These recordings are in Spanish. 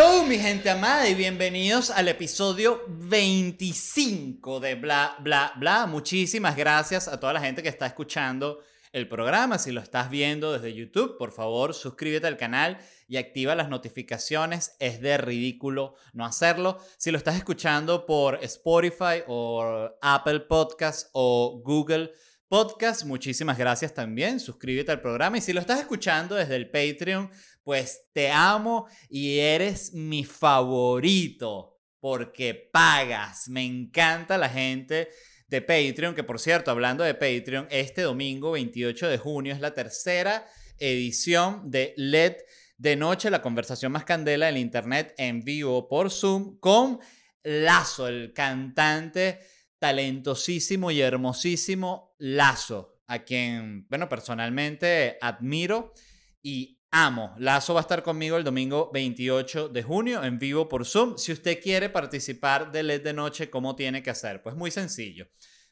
Hello, mi gente amada, y bienvenidos al episodio 25 de Bla, Bla, Bla. Muchísimas gracias a toda la gente que está escuchando el programa. Si lo estás viendo desde YouTube, por favor, suscríbete al canal y activa las notificaciones. Es de ridículo no hacerlo. Si lo estás escuchando por Spotify o Apple Podcast o Google Podcast, muchísimas gracias también. Suscríbete al programa. Y si lo estás escuchando desde el Patreon, pues te amo y eres mi favorito porque pagas. Me encanta la gente de Patreon, que por cierto, hablando de Patreon, este domingo 28 de junio es la tercera edición de LED de noche, la conversación más candela del Internet en vivo por Zoom con Lazo, el cantante talentosísimo y hermosísimo Lazo, a quien, bueno, personalmente admiro y amo. Lazo va a estar conmigo el domingo 28 de junio en vivo por Zoom. Si usted quiere participar de LED de Noche, ¿cómo tiene que hacer? Pues muy sencillo.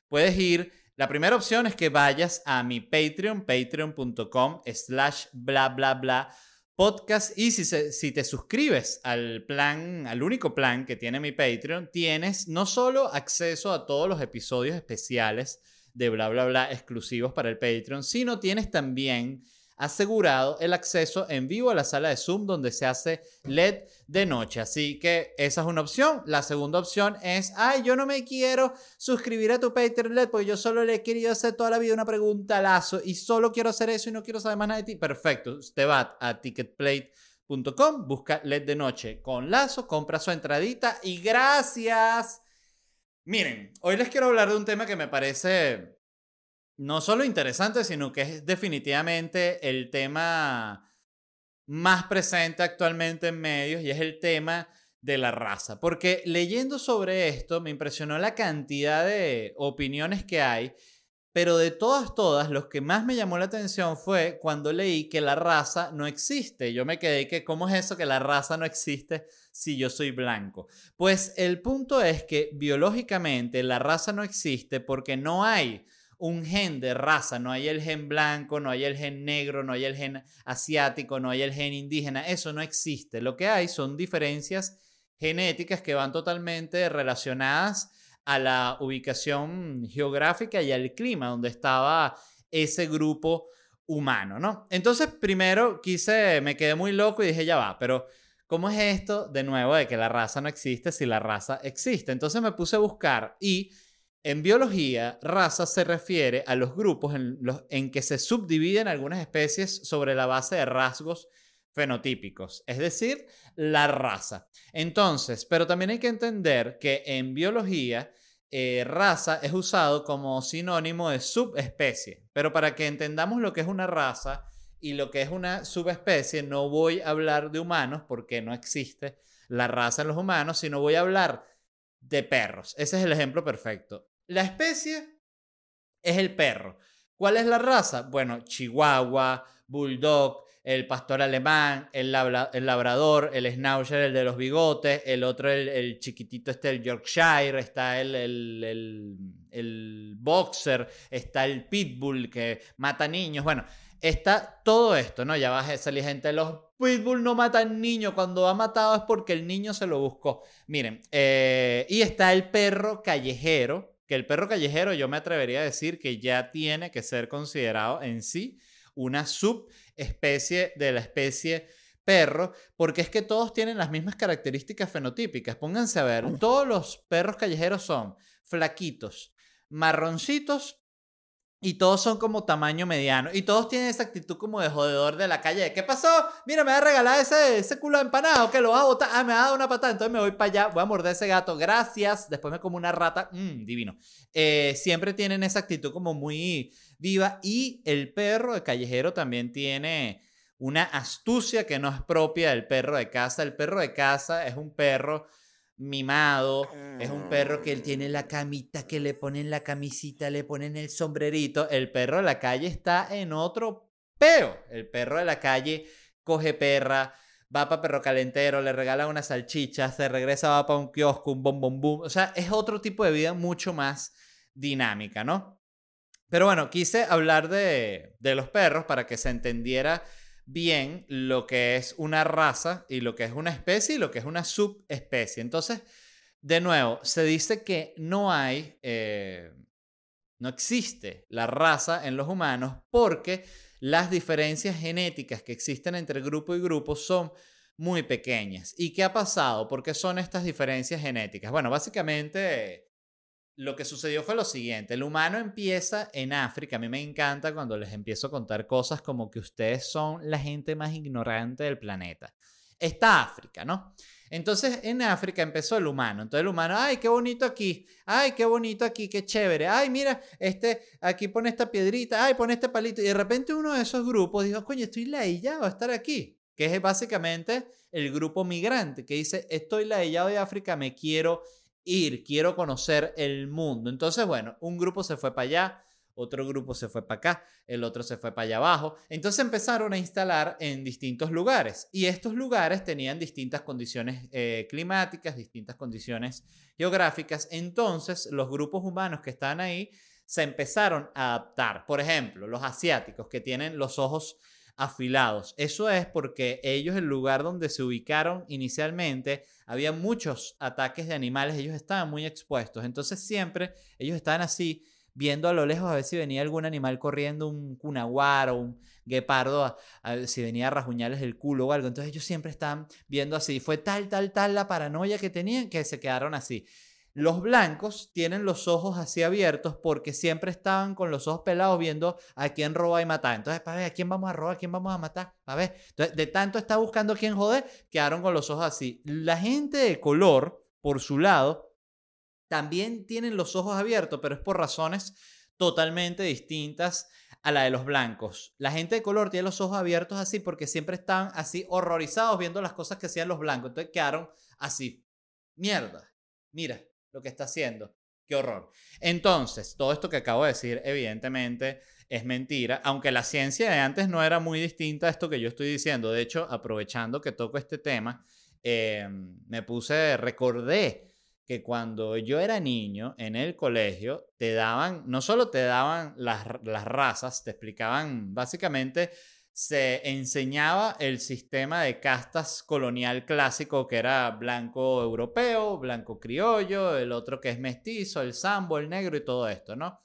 Puedes ir, la primera opción es que vayas a mi Patreon, patreon.com slash bla bla bla podcast y si, si te suscribes al plan, al único plan que tiene mi Patreon, tienes no solo acceso a todos los episodios especiales de bla bla bla exclusivos para el Patreon, sino tienes también asegurado el acceso en vivo a la sala de Zoom donde se hace LED de noche. Así que esa es una opción. La segunda opción es, ay, yo no me quiero suscribir a tu Patreon LED porque yo solo le he querido hacer toda la vida una pregunta lazo y solo quiero hacer eso y no quiero saber más nada de ti. Perfecto, usted va a ticketplate.com, busca LED de noche con lazo, compra su entradita y gracias. Miren, hoy les quiero hablar de un tema que me parece no solo interesante, sino que es definitivamente el tema más presente actualmente en medios y es el tema de la raza. Porque leyendo sobre esto me impresionó la cantidad de opiniones que hay, pero de todas, todas, lo que más me llamó la atención fue cuando leí que la raza no existe. Yo me quedé que, ¿cómo es eso que la raza no existe si yo soy blanco? Pues el punto es que biológicamente la raza no existe porque no hay un gen de raza, no hay el gen blanco, no hay el gen negro, no hay el gen asiático, no hay el gen indígena, eso no existe. Lo que hay son diferencias genéticas que van totalmente relacionadas a la ubicación geográfica y al clima donde estaba ese grupo humano, ¿no? Entonces, primero quise, me quedé muy loco y dije, ya va, pero ¿cómo es esto de nuevo de que la raza no existe si la raza existe? Entonces me puse a buscar y en biología, raza se refiere a los grupos en, los, en que se subdividen algunas especies sobre la base de rasgos fenotípicos, es decir, la raza. Entonces, pero también hay que entender que en biología, eh, raza es usado como sinónimo de subespecie, pero para que entendamos lo que es una raza y lo que es una subespecie, no voy a hablar de humanos porque no existe la raza en los humanos, sino voy a hablar de perros. Ese es el ejemplo perfecto. La especie es el perro. ¿Cuál es la raza? Bueno, Chihuahua, Bulldog, el pastor alemán, el, labrador, el schnauzer, el de los bigotes, el otro, el, chiquitito, este, el Yorkshire, está el, boxer, está el pitbull que mata niños. Bueno, está todo esto, ¿no? Ya va a salir gente, los pitbull no matan niños, cuando ha matado es porque el niño se lo buscó. Miren, eh, y está el perro callejero, que el perro callejero yo me atrevería a decir que ya tiene que ser considerado en sí una subespecie de la especie perro, porque es que todos tienen las mismas características fenotípicas. Pónganse a ver, todos los perros callejeros son flaquitos, marroncitos y todos son como tamaño mediano. Y todos tienen esa actitud como de jodedor de la calle. ¿Qué pasó? Mira, me va a regalar ese, ese culo empanado. que lo vas a botar? Ah, me ha dado una patada. Entonces me voy para allá. Voy a morder ese gato. Gracias. Después me como una rata. Mmm, divino. Eh, siempre tienen esa actitud como muy viva. Y el perro de callejero también tiene una astucia que no es propia del perro de casa. El perro de casa es un perro mimado, es un perro que él tiene la camita, que le ponen la camisita, le ponen el sombrerito. El perro de la calle está en otro peo. El perro de la calle coge perra, va para perro calentero, le regala una salchicha, se regresa, va para un kiosco, un bom bom bom. O sea, es otro tipo de vida mucho más dinámica, ¿no? Pero bueno, quise hablar de, de los perros para que se entendiera bien lo que es una raza y lo que es una especie y lo que es una subespecie. Entonces, de nuevo, se dice que no hay, eh, no existe la raza en los humanos porque las diferencias genéticas que existen entre grupo y grupo son muy pequeñas. ¿Y qué ha pasado? ¿Por qué son estas diferencias genéticas? Bueno, básicamente lo que sucedió fue lo siguiente, el humano empieza en África, a mí me encanta cuando les empiezo a contar cosas como que ustedes son la gente más ignorante del planeta. Está África, ¿no? Entonces en África empezó el humano. Entonces el humano, ay, qué bonito aquí, ay, qué bonito aquí, qué chévere, ay, mira, este, aquí pone esta piedrita, ay, pone este palito. Y de repente uno de esos grupos dijo, coño, estoy laillado a estar aquí, que es básicamente el grupo migrante, que dice, estoy laillado de África, me quiero ir, quiero conocer el mundo. Entonces, bueno, un grupo se fue para allá, otro grupo se fue para acá, el otro se fue para allá abajo. Entonces empezaron a instalar en distintos lugares y estos lugares tenían distintas condiciones eh, climáticas, distintas condiciones geográficas. Entonces los grupos humanos que están ahí se empezaron a adaptar. Por ejemplo, los asiáticos que tienen los ojos afilados. Eso es porque ellos, el lugar donde se ubicaron inicialmente, había muchos ataques de animales, ellos estaban muy expuestos. Entonces siempre ellos estaban así, viendo a lo lejos a ver si venía algún animal corriendo, un cunaguar o un guepardo, a, ver si venía a rajuñarles el culo o algo. Entonces ellos siempre estaban viendo así. Fue tal, tal, tal la paranoia que tenían que se quedaron así. Los blancos tienen los ojos así abiertos porque siempre estaban con los ojos pelados viendo a quién roba y matar. Entonces, para ver a quién vamos a robar, a quién vamos a matar, a ver. Entonces, de tanto está buscando a quién joder, quedaron con los ojos así. La gente de color, por su lado, también tienen los ojos abiertos, pero es por razones totalmente distintas a la de los blancos. La gente de color tiene los ojos abiertos así porque siempre estaban así horrorizados viendo las cosas que hacían los blancos. Entonces quedaron así. Mierda. Mira, lo que está haciendo. Qué horror. Entonces, todo esto que acabo de decir, evidentemente, es mentira, aunque la ciencia de antes no era muy distinta a esto que yo estoy diciendo. De hecho, aprovechando que toco este tema, em, me puse, recordé que cuando yo era niño en el colegio, te daban, no solo te daban las, las razas, te explicaban básicamente se enseñaba el sistema de castas colonial clásico que era blanco europeo, blanco criollo, el otro que es mestizo, el sambo, el negro y todo esto, ¿no?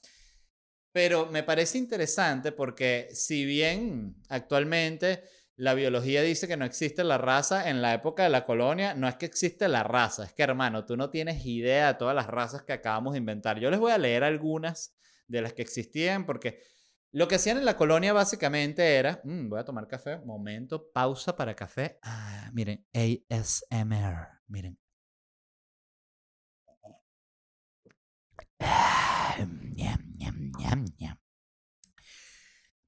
Pero me parece interesante porque si bien actualmente la biología dice que no existe la raza, en la época de la colonia no es que existe la raza, es que hermano, tú no tienes idea de todas las razas que acabamos de inventar. Yo les voy a leer algunas de las que existían porque lo que hacían en la colonia básicamente era, mm, voy a tomar café, momento, pausa para café. Ah, miren, ASMR, miren.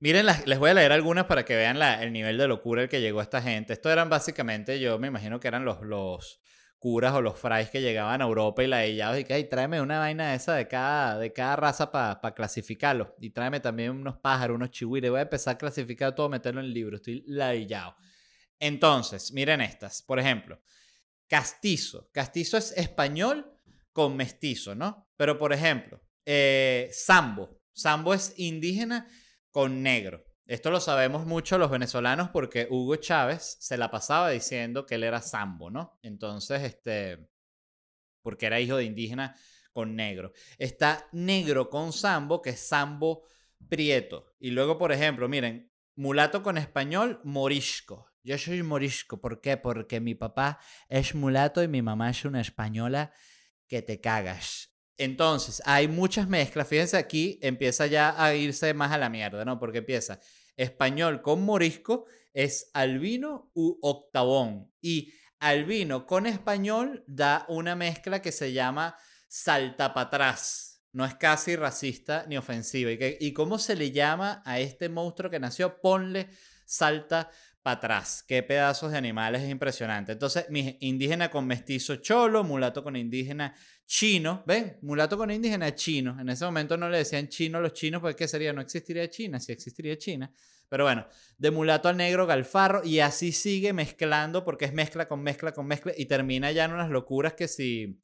Miren, les voy a leer algunas para que vean el nivel de locura al que llegó esta gente. Esto eran básicamente, yo me imagino que eran los, los, curas o los frais que llegaban a Europa y la de y que, tráeme una vaina esa de cada, de cada raza para clasificarlo. Y tráeme también unos pájaros, unos chihuires. Voy a empezar a clasificar todo, meterlo en el libro. Estoy ladillado. Entonces, miren estas. Por ejemplo, castizo. Castizo es español con mestizo, ¿no? Pero, por ejemplo, eh, sambo. Sambo es indígena con negro. Esto lo sabemos mucho los venezolanos porque Hugo Chávez se la pasaba diciendo que él era sambo, ¿no? Entonces, este, porque era hijo de indígena con negro. Está negro con sambo, que es sambo prieto. Y luego, por ejemplo, miren, mulato con español, morisco. Yo soy morisco. ¿Por qué? Porque mi papá es mulato y mi mamá es una española que te cagas. Entonces, hay muchas mezclas. Fíjense aquí, empieza ya a irse más a la mierda, ¿no? Porque empieza español con morisco, es albino u octavón. Y albino con español da una mezcla que se llama saltapatrás. No es casi racista ni ofensiva. ¿Y, ¿Y cómo se le llama a este monstruo que nació? Ponle salta para atrás. Qué pedazos de animales es impresionante. Entonces, indígena con mestizo cholo, mulato con indígena chino. ¿Ven? Mulato con indígena chino. En ese momento no le decían chino a los chinos porque ¿qué sería? No existiría China, sí existiría China. Pero bueno, de mulato al negro, galfarro, y así sigue mezclando porque es mezcla con mezcla con mezcla y termina ya en unas locuras que si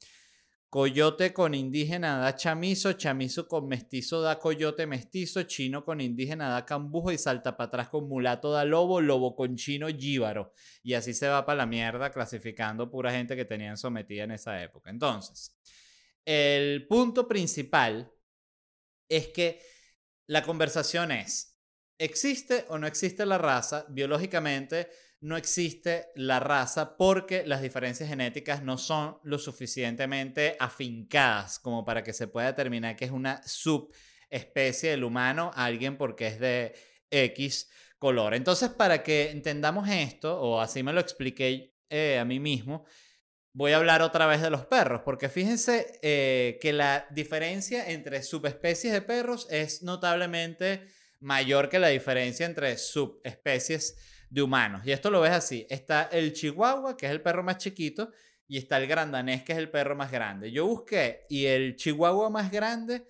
Coyote con indígena da chamizo, chamizo con mestizo da coyote mestizo, chino con indígena da cambujo y salta para atrás con mulato da lobo, lobo con chino jíbaro. Y así se va para la mierda clasificando pura gente que tenían sometida en esa época. Entonces, el punto principal es que la conversación es, ¿existe o no existe la raza biológicamente? No existe la raza porque las diferencias genéticas no son lo suficientemente afincadas como para que se pueda determinar que es una subespecie del humano alguien porque es de X color. Entonces, para que entendamos esto, o así me lo expliqué eh, a mí mismo, voy a hablar otra vez de los perros, porque fíjense eh, que la diferencia entre subespecies de perros es notablemente mayor que la diferencia entre subespecies de humanos. Y esto lo ves así. Está el chihuahua, que es el perro más chiquito, y está el grandanés, que es el perro más grande. Yo busqué y el chihuahua más grande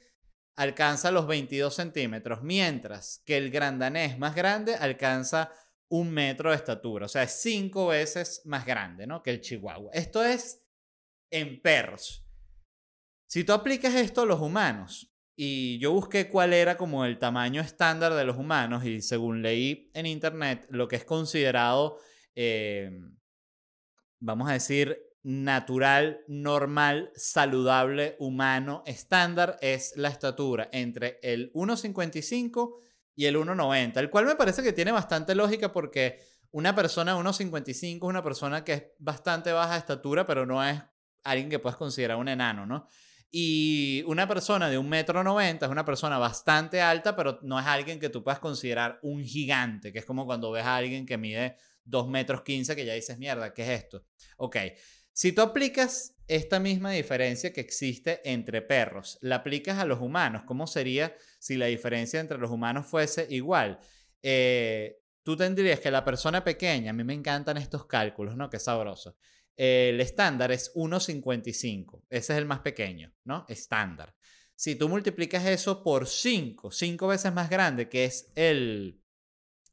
alcanza los 22 centímetros, mientras que el grandanés más grande alcanza un metro de estatura. O sea, es cinco veces más grande ¿no? que el chihuahua. Esto es en perros. Si tú aplicas esto a los humanos, y yo busqué cuál era como el tamaño estándar de los humanos y según leí en internet, lo que es considerado, eh, vamos a decir, natural, normal, saludable, humano, estándar, es la estatura entre el 1,55 y el 1,90, el cual me parece que tiene bastante lógica porque una persona de 1,55 es una persona que es bastante baja de estatura, pero no es alguien que puedas considerar un enano, ¿no? Y una persona de un metro noventa es una persona bastante alta, pero no es alguien que tú puedas considerar un gigante, que es como cuando ves a alguien que mide dos metros quince, que ya dices, mierda, ¿qué es esto? Ok, si tú aplicas esta misma diferencia que existe entre perros, la aplicas a los humanos, ¿cómo sería si la diferencia entre los humanos fuese igual? Eh, tú tendrías que la persona pequeña, a mí me encantan estos cálculos, ¿no? Qué sabroso el estándar es 1,55. Ese es el más pequeño, ¿no? Estándar. Si tú multiplicas eso por 5, 5 veces más grande, que es el,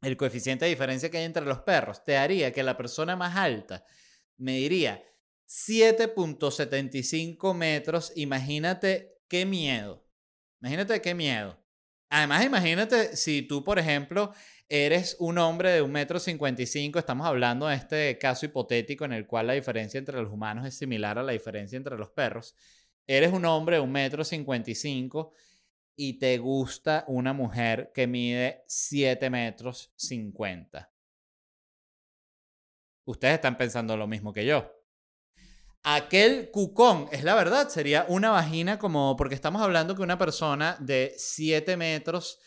el coeficiente de diferencia que hay entre los perros, te haría que la persona más alta mediría 7.75 metros. Imagínate qué miedo. Imagínate qué miedo. Además, imagínate si tú, por ejemplo, eres un hombre de un metro cincuenta y cinco, estamos hablando de este caso hipotético en el cual la diferencia entre los humanos es similar a la diferencia entre los perros. Eres un hombre de un metro cincuenta y cinco y te gusta una mujer que mide 7 metros 50. Ustedes están pensando lo mismo que yo. Aquel cucón, es la verdad, sería una vagina como, porque estamos hablando que una persona de 7 metros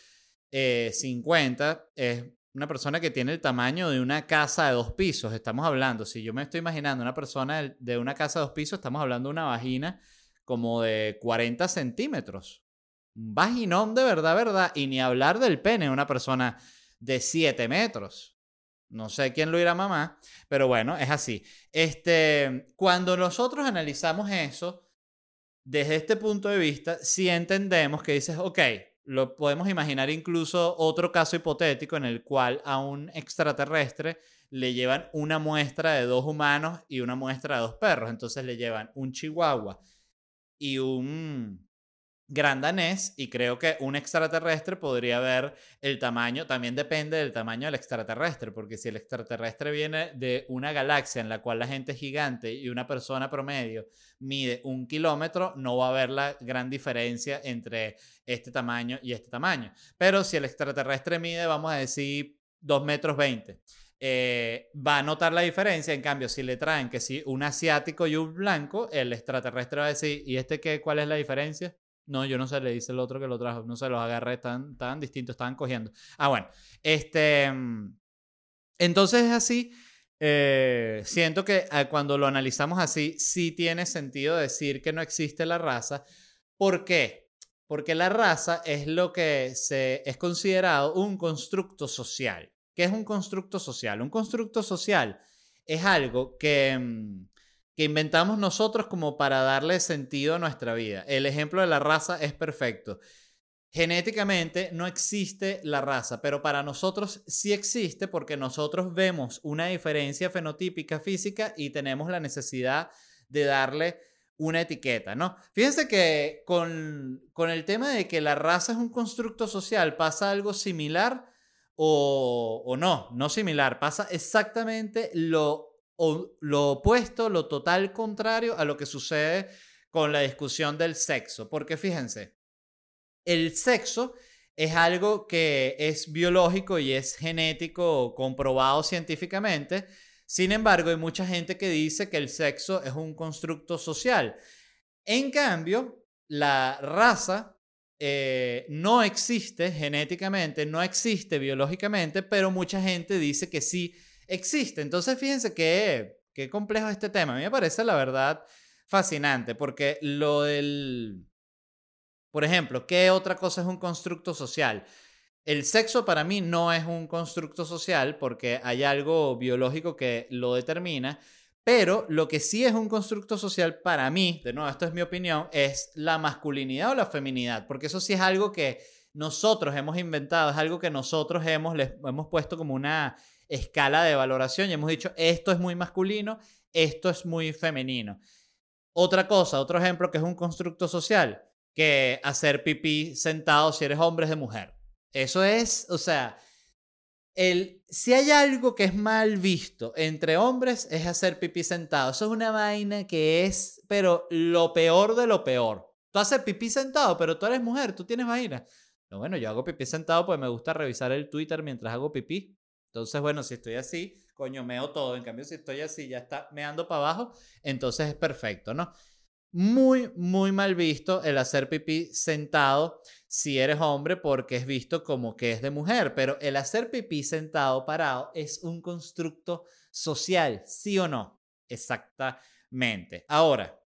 50 eh, es una persona que tiene el tamaño de una casa de dos pisos. Estamos hablando, si yo me estoy imaginando una persona de una casa de dos pisos, estamos hablando de una vagina como de 40 centímetros. Un vaginón de verdad, verdad. Y ni hablar del pene, una persona de 7 metros. No sé quién lo irá mamá, pero bueno, es así. Este, cuando nosotros analizamos eso, desde este punto de vista, si entendemos que dices, ok, lo podemos imaginar incluso otro caso hipotético en el cual a un extraterrestre le llevan una muestra de dos humanos y una muestra de dos perros. Entonces le llevan un chihuahua y un gran danés y creo que un extraterrestre podría ver el tamaño, también depende del tamaño del extraterrestre, porque si el extraterrestre viene de una galaxia en la cual la gente es gigante y una persona promedio mide un kilómetro, no va a haber la gran diferencia entre este tamaño y este tamaño. Pero si el extraterrestre mide, vamos a decir, dos metros 20 eh, va a notar la diferencia. En cambio, si le traen que si un asiático y un blanco, el extraterrestre va a decir, ¿y este qué? ¿Cuál es la diferencia? No, yo no sé, le dice el otro que lo trajo. No se los agarré tan, tan distintos, estaban cogiendo. Ah, bueno. Este. Mm, entonces es así. Eh, siento que ah, cuando lo analizamos así, sí tiene sentido decir que no existe la raza. ¿Por qué? Porque la raza es lo que se, es considerado un constructo social. ¿Qué es un constructo social? Un constructo social es algo que, mm, que inventamos nosotros como para darle sentido a nuestra vida. El ejemplo de la raza es perfecto. Genéticamente no existe la raza, pero para nosotros sí existe porque nosotros vemos una diferencia fenotípica física y tenemos la necesidad de darle una etiqueta, ¿no? Fíjense que con, con el tema de que la raza es un constructo social pasa algo similar o, o no, no similar, pasa exactamente lo, lo opuesto, lo total contrario a lo que sucede con la discusión del sexo, porque fíjense, el sexo es algo que es biológico y es genético comprobado científicamente. Sin embargo, hay mucha gente que dice que el sexo es un constructo social. En cambio, la raza eh, no existe genéticamente, no existe biológicamente, pero mucha gente dice que sí existe. Entonces, fíjense qué, qué complejo este tema. A mí me parece, la verdad, fascinante, porque lo del por ejemplo, ¿qué otra cosa es un constructo social? El sexo para mí no es un constructo social porque hay algo biológico que lo determina, pero lo que sí es un constructo social para mí, de nuevo, esto es mi opinión, es la masculinidad o la feminidad, porque eso sí es algo que nosotros hemos inventado, es algo que nosotros hemos, hemos puesto como una escala de valoración y hemos dicho, esto es muy masculino, esto es muy femenino. Otra cosa, otro ejemplo que es un constructo social, que hacer pipí sentado si eres hombre es de mujer. Eso es, o sea, el, si hay algo que es mal visto entre hombres es hacer pipí sentado. Eso es una vaina que es, pero lo peor de lo peor. Tú haces pipí sentado, pero tú eres mujer, tú tienes vaina. No, bueno, yo hago pipí sentado porque me gusta revisar el Twitter mientras hago pipí. Entonces, bueno, si estoy así, coño, meo todo. En cambio, si estoy así, ya está meando para abajo, entonces es perfecto, ¿no? muy, muy mal visto el hacer pipí sentado si eres hombre porque es visto como que es de mujer, pero el hacer pipí sentado parado es un constructo social, ¿sí o no? Exactamente. Ahora,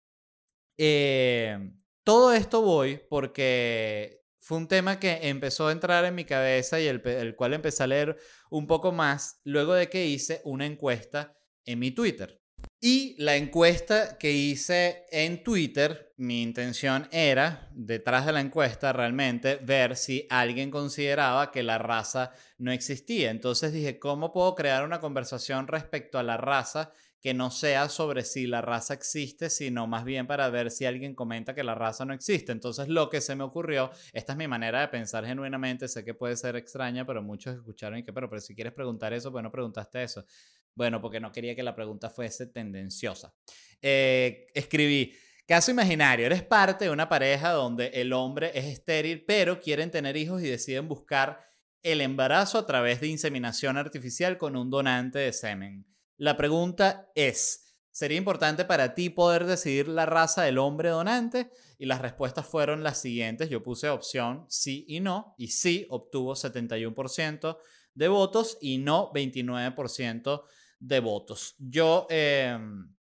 eh, todo esto voy porque fue un tema que empezó a entrar en mi cabeza y el, cual empecé a leer un poco más luego de que hice una encuesta en mi Twitter. Y la encuesta que hice en Twitter, mi intención era, detrás de la encuesta, realmente ver si alguien consideraba que la raza no existía. Entonces dije, ¿cómo puedo crear una conversación respecto a la raza que no sea sobre si la raza existe, sino más bien para ver si alguien comenta que la raza no existe. Entonces lo que se me ocurrió, esta es mi manera de pensar genuinamente, sé que puede ser extraña, pero muchos escucharon y que, pero, pero si quieres preguntar eso, bueno, preguntaste eso. Bueno, porque no quería que la pregunta fuese tendenciosa. Eh, escribí, caso imaginario, eres parte de una pareja donde el hombre es estéril, pero quieren tener hijos y deciden buscar el embarazo a través de inseminación artificial con un donante de semen. La pregunta es, ¿sería importante para ti poder decidir la raza del hombre donante? Y las respuestas fueron las siguientes. Yo puse opción sí y no, y sí obtuvo 71% de votos y no 29% de votos. Yo, em,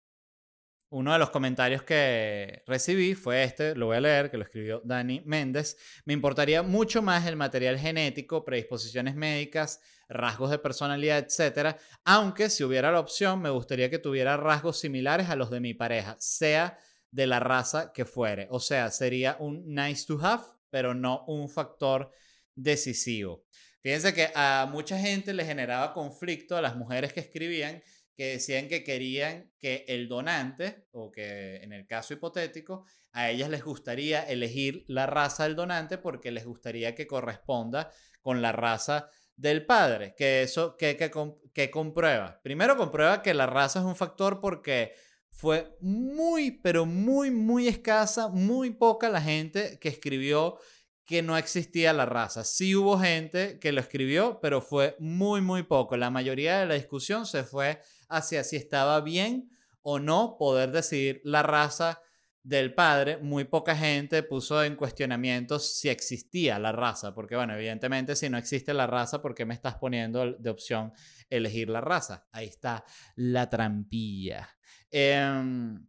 uno de los comentarios que recibí fue este, lo voy a leer, que lo escribió Dani Méndez. Me importaría mucho más el material genético, predisposiciones médicas, rasgos de personalidad, etcétera, aunque si hubiera la opción, me gustaría que tuviera rasgos similares a los de mi pareja, sea de la raza que fuere. O sea, sería un nice to have, pero no un factor decisivo. Fíjense que a mucha gente le generaba conflicto a las mujeres que escribían que decían que querían que el donante, o que en el caso hipotético, a ellas les gustaría elegir la raza del donante porque les gustaría que corresponda con la raza del padre. Que eso, que, que, comprueba. Primero comprueba que la raza es un factor porque fue muy, pero muy, muy escasa, muy poca la gente que escribió que no existía la raza. Sí hubo gente que lo escribió, pero fue muy, muy poco. La mayoría de la discusión se fue hacia si estaba bien o no poder decidir la raza del padre. Muy poca gente puso en cuestionamiento si existía la raza, porque bueno, evidentemente si no existe la raza, ¿por qué me estás poniendo de opción elegir la raza? Ahí está la trampilla. Em,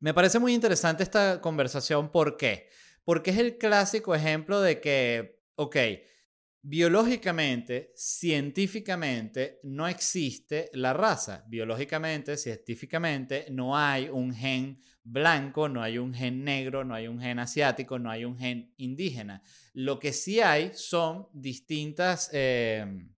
me parece muy interesante esta conversación. ¿Por qué? Porque es el clásico ejemplo de que, ok, biológicamente, científicamente, no existe la raza. Biológicamente, científicamente, no hay un gen blanco, no hay un gen negro, no hay un gen asiático, no hay un gen indígena. Lo que sí hay son distintas, em,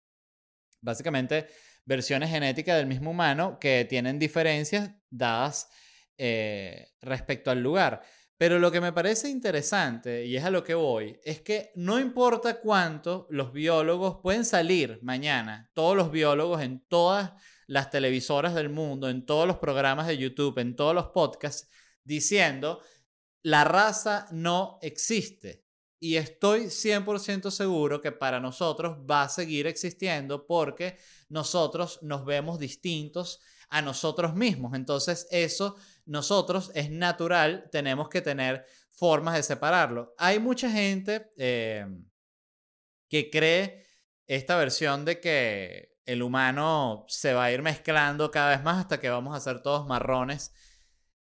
básicamente, versiones genéticas del mismo humano que tienen diferencias dadas eh, respecto al lugar. Pero lo que me parece interesante, y es a lo que voy, es que no importa cuánto los biólogos pueden salir mañana, todos los biólogos en todas las televisoras del mundo, en todos los programas de YouTube, en todos los podcasts, diciendo, la raza no existe. Y estoy 100% seguro que para nosotros va a seguir existiendo porque nosotros nos vemos distintos a nosotros mismos. Entonces eso nosotros es natural, tenemos que tener formas de separarlo. Hay mucha gente eh, que cree esta versión de que el humano se va a ir mezclando cada vez más hasta que vamos a ser todos marrones.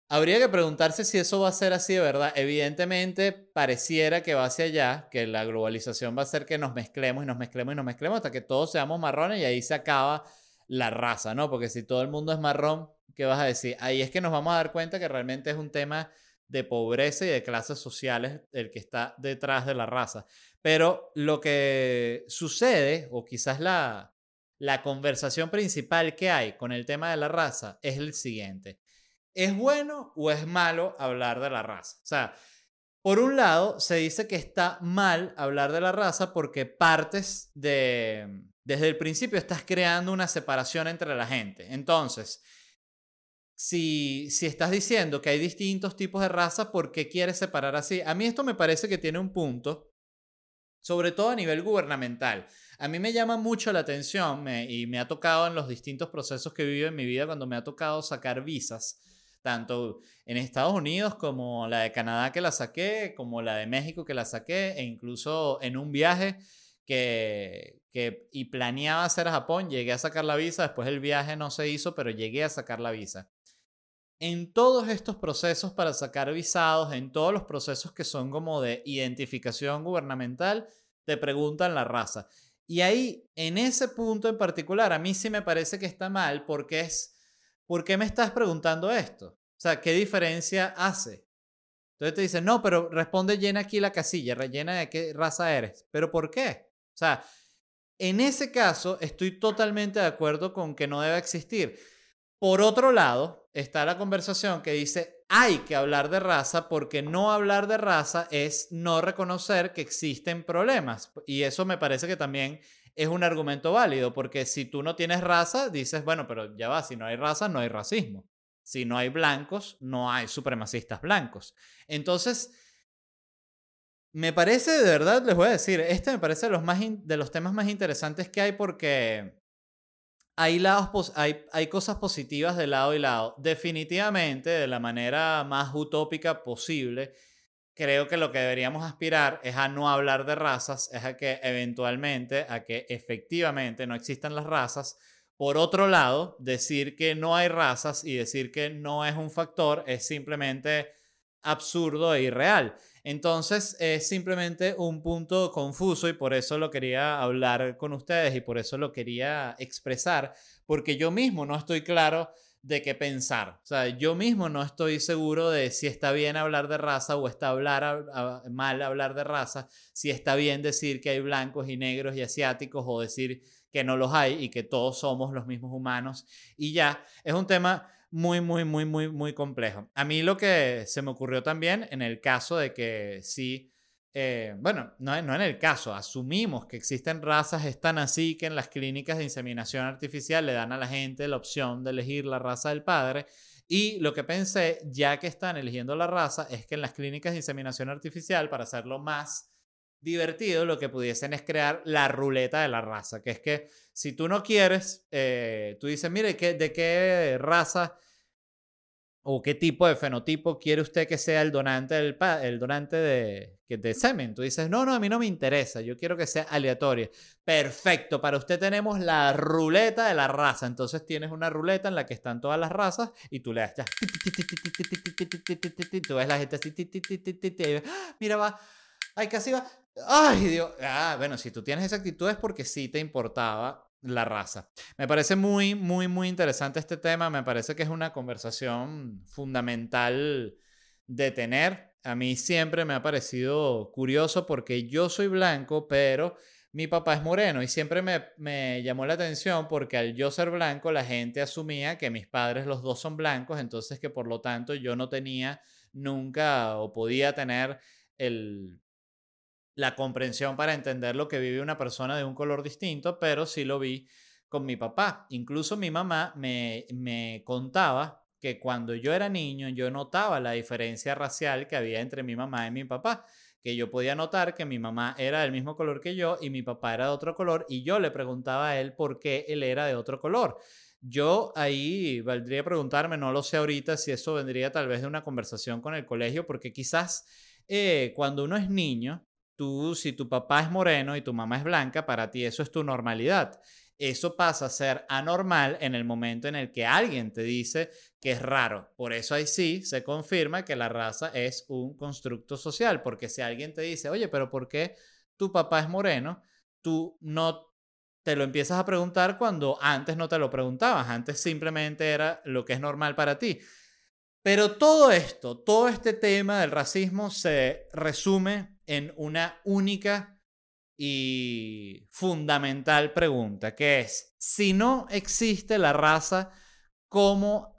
Habría que preguntarse si eso va a ser así de verdad. Evidentemente, pareciera que va hacia allá, que la globalización va a hacer que nos mezclemos y nos mezclemos y nos mezclemos hasta que todos seamos marrones y ahí se acaba la raza, ¿no? Porque si todo el mundo es marrón, ¿qué vas a decir? Ahí es que nos vamos a dar cuenta que realmente es un tema de pobreza y de clases sociales el que está detrás de la raza. Pero lo que sucede, o quizás la, la conversación principal que hay con el tema de la raza, es el siguiente. ¿Es bueno o es malo hablar de la raza? O sea, por un lado, se dice que está mal hablar de la raza porque partes de, desde el principio estás creando una separación entre la gente. Entonces, si, si estás diciendo que hay distintos tipos de raza, ¿por qué quieres separar así? A mí esto me parece que tiene un punto, sobre todo a nivel gubernamental. A mí me llama mucho la atención y me ha tocado en los distintos procesos que vivo en mi vida cuando me ha tocado sacar visas, tanto en Estados Unidos como la de Canadá que la saqué, como la de México que la saqué, e incluso en un viaje que, que, y planeaba hacer a Japón, llegué a sacar la visa, después el viaje no se hizo, pero llegué a sacar la visa. En todos estos procesos para sacar visados, en todos los procesos que son como de identificación gubernamental, te preguntan la raza. Y ahí, en ese punto en particular, a mí sí me parece que está mal porque es, ¿por qué me estás preguntando esto? O sea, ¿qué diferencia hace? Entonces te dicen, no, pero responde, llena aquí la casilla, rellena de qué raza eres. ¿Pero por qué? O sea, en ese caso estoy totalmente de acuerdo con que no debe existir. Por otro lado, está la conversación que dice, hay que hablar de raza porque no hablar de raza es no reconocer que existen problemas. Y eso me parece que también es un argumento válido, porque si tú no tienes raza, dices, bueno, pero ya va, si no hay raza, no hay racismo. Si no hay blancos, no hay supremacistas blancos. Entonces, me parece, de verdad, les voy a decir, este me parece de los, de los temas más interesantes que hay porque hay, lados hay, hay cosas positivas de lado y lado. Definitivamente, de la manera más utópica posible, creo que lo que deberíamos aspirar es a no hablar de razas, es a que eventualmente, a que efectivamente no existan las razas. Por otro lado, decir que no hay razas y decir que no es un factor es simplemente absurdo e irreal. Entonces es simplemente un punto confuso y por eso lo quería hablar con ustedes y por eso lo quería expresar, porque yo mismo no estoy claro de qué pensar. O sea, yo mismo no estoy seguro de si está bien hablar de raza o está hablar, mal hablar de raza, si está bien decir que hay blancos y negros y asiáticos o decir que no los hay y que todos somos los mismos humanos. Y ya, es un tema muy, muy, muy, muy, muy complejo. A mí lo que se me ocurrió también en el caso de que sí, eh, bueno, no, no en el caso, asumimos que existen razas, están así que en las clínicas de inseminación artificial le dan a la gente la opción de elegir la raza del padre. Y lo que pensé, ya que están eligiendo la raza, es que en las clínicas de inseminación artificial, para hacerlo más divertido lo que pudiesen es crear la ruleta de la raza, que es que si tú no quieres, eh, tú dices, mire, ¿de qué raza o qué tipo de fenotipo quiere usted que sea el donante, del el donante de, de semen? Tú dices, no, no, a mí no me interesa, yo quiero que sea aleatoria. Perfecto, para usted tenemos la ruleta de la raza. Entonces tienes una ruleta en la que están todas las razas y tú le das, tú ves la gente así, mira, va, ay, casi va, Ay, Dios. Ah, bueno, si tú tienes esa actitud es porque sí te importaba la raza. Me parece muy, muy, muy interesante este tema. Me parece que es una conversación fundamental de tener. A mí siempre me ha parecido curioso porque yo soy blanco, pero mi papá es moreno y siempre me, me, llamó la atención porque al yo ser blanco la gente asumía que mis padres los dos son blancos, entonces que por lo tanto yo no tenía nunca o podía tener el, la comprensión para entender lo que vive una persona de un color distinto, pero sí lo vi con mi papá. Incluso mi mamá me, me contaba que cuando yo era niño yo notaba la diferencia racial que había entre mi mamá y mi papá, que yo podía notar que mi mamá era del mismo color que yo y mi papá era de otro color y yo le preguntaba a él por qué él era de otro color. Yo ahí valdría preguntarme, no lo sé ahorita, si eso vendría tal vez de una conversación con el colegio, porque quizás eh, cuando uno es niño, tú, si tu papá es moreno y tu mamá es blanca, para ti eso es tu normalidad. Eso pasa a ser anormal en el momento en el que alguien te dice que es raro. Por eso ahí sí se confirma que la raza es un constructo social, porque si alguien te dice, oye, pero ¿por qué tu papá es moreno? Tú no te lo empiezas a preguntar cuando antes no te lo preguntabas, antes simplemente era lo que es normal para ti. Pero todo esto, todo este tema del racismo se resume en una única y fundamental pregunta, que es, si no existe la raza, ¿cómo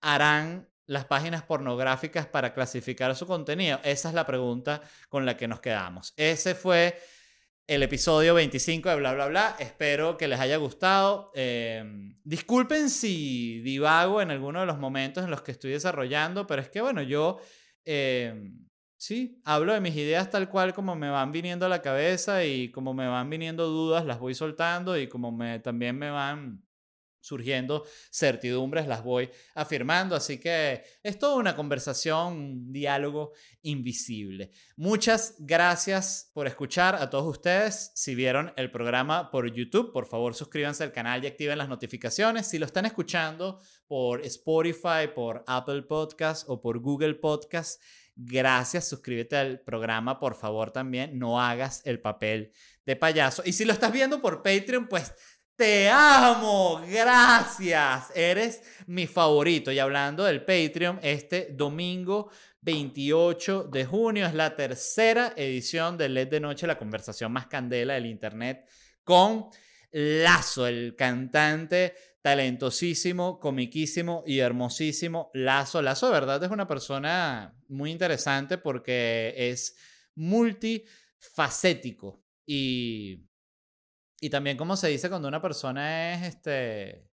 harán las páginas pornográficas para clasificar su contenido? Esa es la pregunta con la que nos quedamos. Ese fue el episodio 25 de Bla, Bla, Bla. Espero que les haya gustado. Em, disculpen si divago en alguno de los momentos en los que estoy desarrollando, pero es que, bueno, yo, em, sí, hablo de mis ideas tal cual como me van viniendo a la cabeza y como me van viniendo dudas, las voy soltando y como me, también me van surgiendo certidumbres, las voy afirmando. Así que es toda una conversación, un diálogo invisible. Muchas gracias por escuchar a todos ustedes. Si vieron el programa por YouTube, por favor suscríbanse al canal y activen las notificaciones. Si lo están escuchando por Spotify, por Apple Podcast o por Google Podcast, gracias. Suscríbete al programa, por favor, también. No hagas el papel de payaso. Y si lo estás viendo por Patreon, pues te amo, gracias. Eres mi favorito. Y hablando del Patreon, este domingo 28 de junio es la tercera edición de LED de Noche, la conversación más candela del Internet, con Lazo, el cantante talentosísimo, comiquísimo y hermosísimo Lazo. Lazo, de verdad, es una persona muy interesante porque es multifacético y y también como se dice cuando una persona es, este,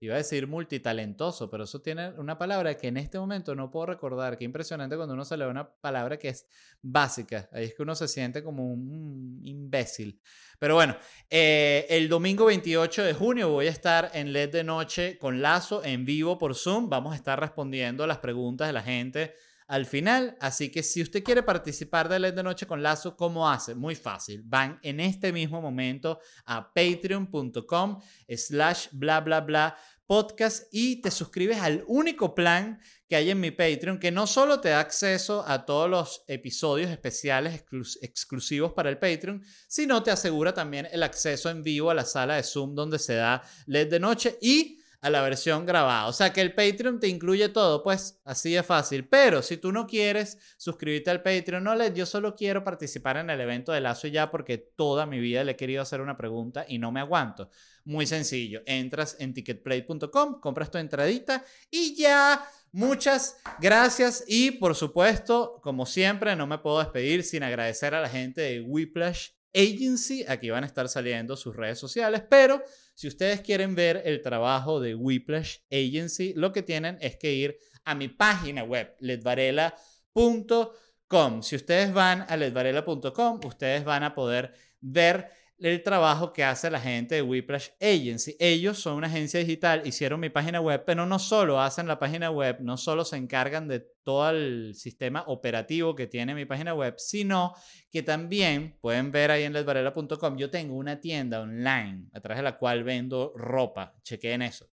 iba a decir multitalentoso, pero eso tiene una palabra que en este momento no puedo recordar. Qué impresionante cuando uno se lee una palabra que es básica. Ahí es que uno se siente como un imbécil. Pero bueno, eh, el domingo 28 de junio voy a estar en LED de noche con Lazo en vivo por Zoom. Vamos a estar respondiendo las preguntas de la gente al final. Así que si usted quiere participar de LED de Noche con Lazo, ¿cómo hace? Muy fácil. Van en este mismo momento a patreon.com slash bla bla bla podcast y te suscribes al único plan que hay en mi Patreon que no solo te da acceso a todos los episodios especiales exclusivos para el Patreon, sino te asegura también el acceso en vivo a la sala de Zoom donde se da LED de noche y a la versión grabada. O sea que el Patreon te incluye todo, pues así de fácil. Pero si tú no quieres suscribirte al Patreon, no le, yo solo quiero participar en el evento de Lazo ya porque toda mi vida le he querido hacer una pregunta y no me aguanto. Muy sencillo, entras en ticketplay.com, compras tu entradita y ya. Muchas gracias y por supuesto, como siempre, no me puedo despedir sin agradecer a la gente de Whiplash Agency. Aquí van a estar saliendo sus redes sociales, pero si ustedes quieren ver el trabajo de Whiplash Agency, lo que tienen es que ir a mi página web, ledvarela.com Com. Si ustedes van a ledvarela.com, ustedes van a poder ver el trabajo que hace la gente de Whiplash Agency. Ellos son una agencia digital, hicieron mi página web, pero no solo hacen la página web, no solo se encargan de todo el sistema operativo que tiene mi página web, sino que también pueden ver ahí en ledvarela.com, yo tengo una tienda online a través de la cual vendo ropa. Chequen eso.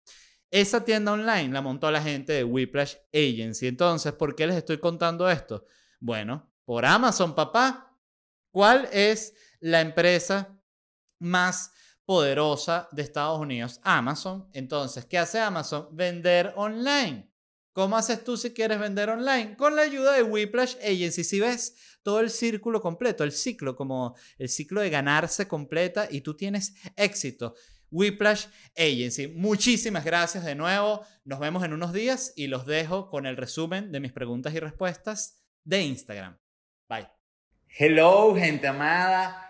Esa tienda online la montó la gente de Whiplash Agency. Entonces, ¿por qué les estoy contando esto? Bueno, por Amazon, papá. ¿Cuál es la empresa más poderosa de Estados Unidos, Amazon. Entonces, ¿qué hace Amazon? Vender online. ¿Cómo haces tú si quieres vender online? Con la ayuda de Whiplash Agency. Si ves todo el círculo completo, el ciclo, como el ciclo de ganarse completa y tú tienes éxito. Whiplash Agency. Muchísimas gracias de nuevo. Nos vemos en unos días y los dejo con el resumen de mis preguntas y respuestas de Instagram. Bye. Hello, gente amada.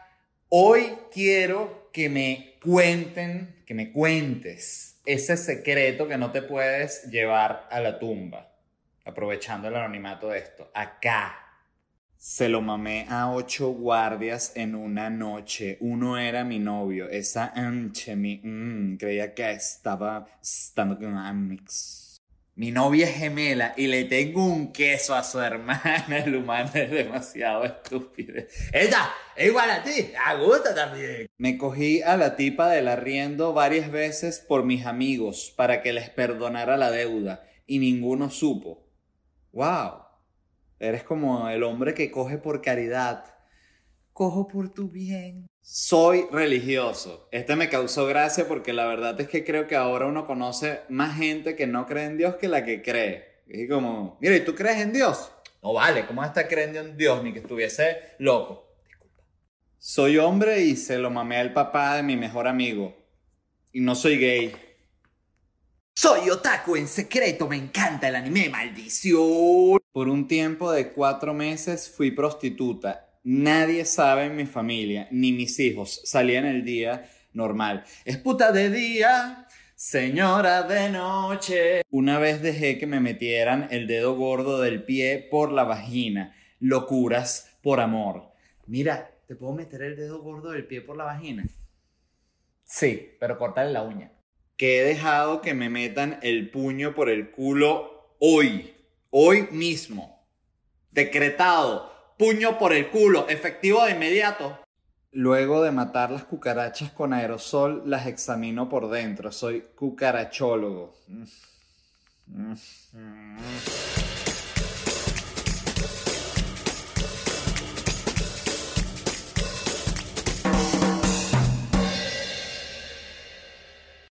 Hoy quiero que me cuenten, que me cuentes ese secreto que no te puedes llevar a la tumba, aprovechando el anonimato de esto. Acá se lo mamé a ocho guardias en una noche. Uno era mi novio. Esa anche, mi, mm, creía que estaba estando con Amix. Mi novia es gemela y le tengo un queso a su hermana. El humano es demasiado estúpido. Ella es igual a ti. A gusto también. Me cogí a la tipa del arriendo varias veces por mis amigos para que les perdonara la deuda y ninguno supo. ¡Wow! Eres como el hombre que coge por caridad. Cojo por tu bien. Soy religioso. Este me causó gracia porque la verdad es que creo que ahora uno conoce más gente que no cree en Dios que la que cree. Y como, mira, ¿y tú crees en Dios? No vale, ¿cómo está creyendo en Dios? Ni que estuviese loco. Disculpa. Soy hombre y se lo mamé al papá de mi mejor amigo. Y no soy gay. Soy otaku en secreto, me encanta el anime, maldición. Por un tiempo de cuatro meses fui prostituta Nadie sabe en mi familia, ni mis hijos, salían el día normal. Es puta de día, señora de noche. Una vez dejé que me metieran el dedo gordo del pie por la vagina. Locuras por amor. Mira, ¿te puedo meter el dedo gordo del pie por la vagina? Sí, pero cortarle la uña. Que he dejado que me metan el puño por el culo hoy. Hoy mismo. Decretado puño por el culo, efectivo de inmediato. Luego de matar las cucarachas con aerosol, las examino por dentro. Soy cucarachólogo. Mm. Mm.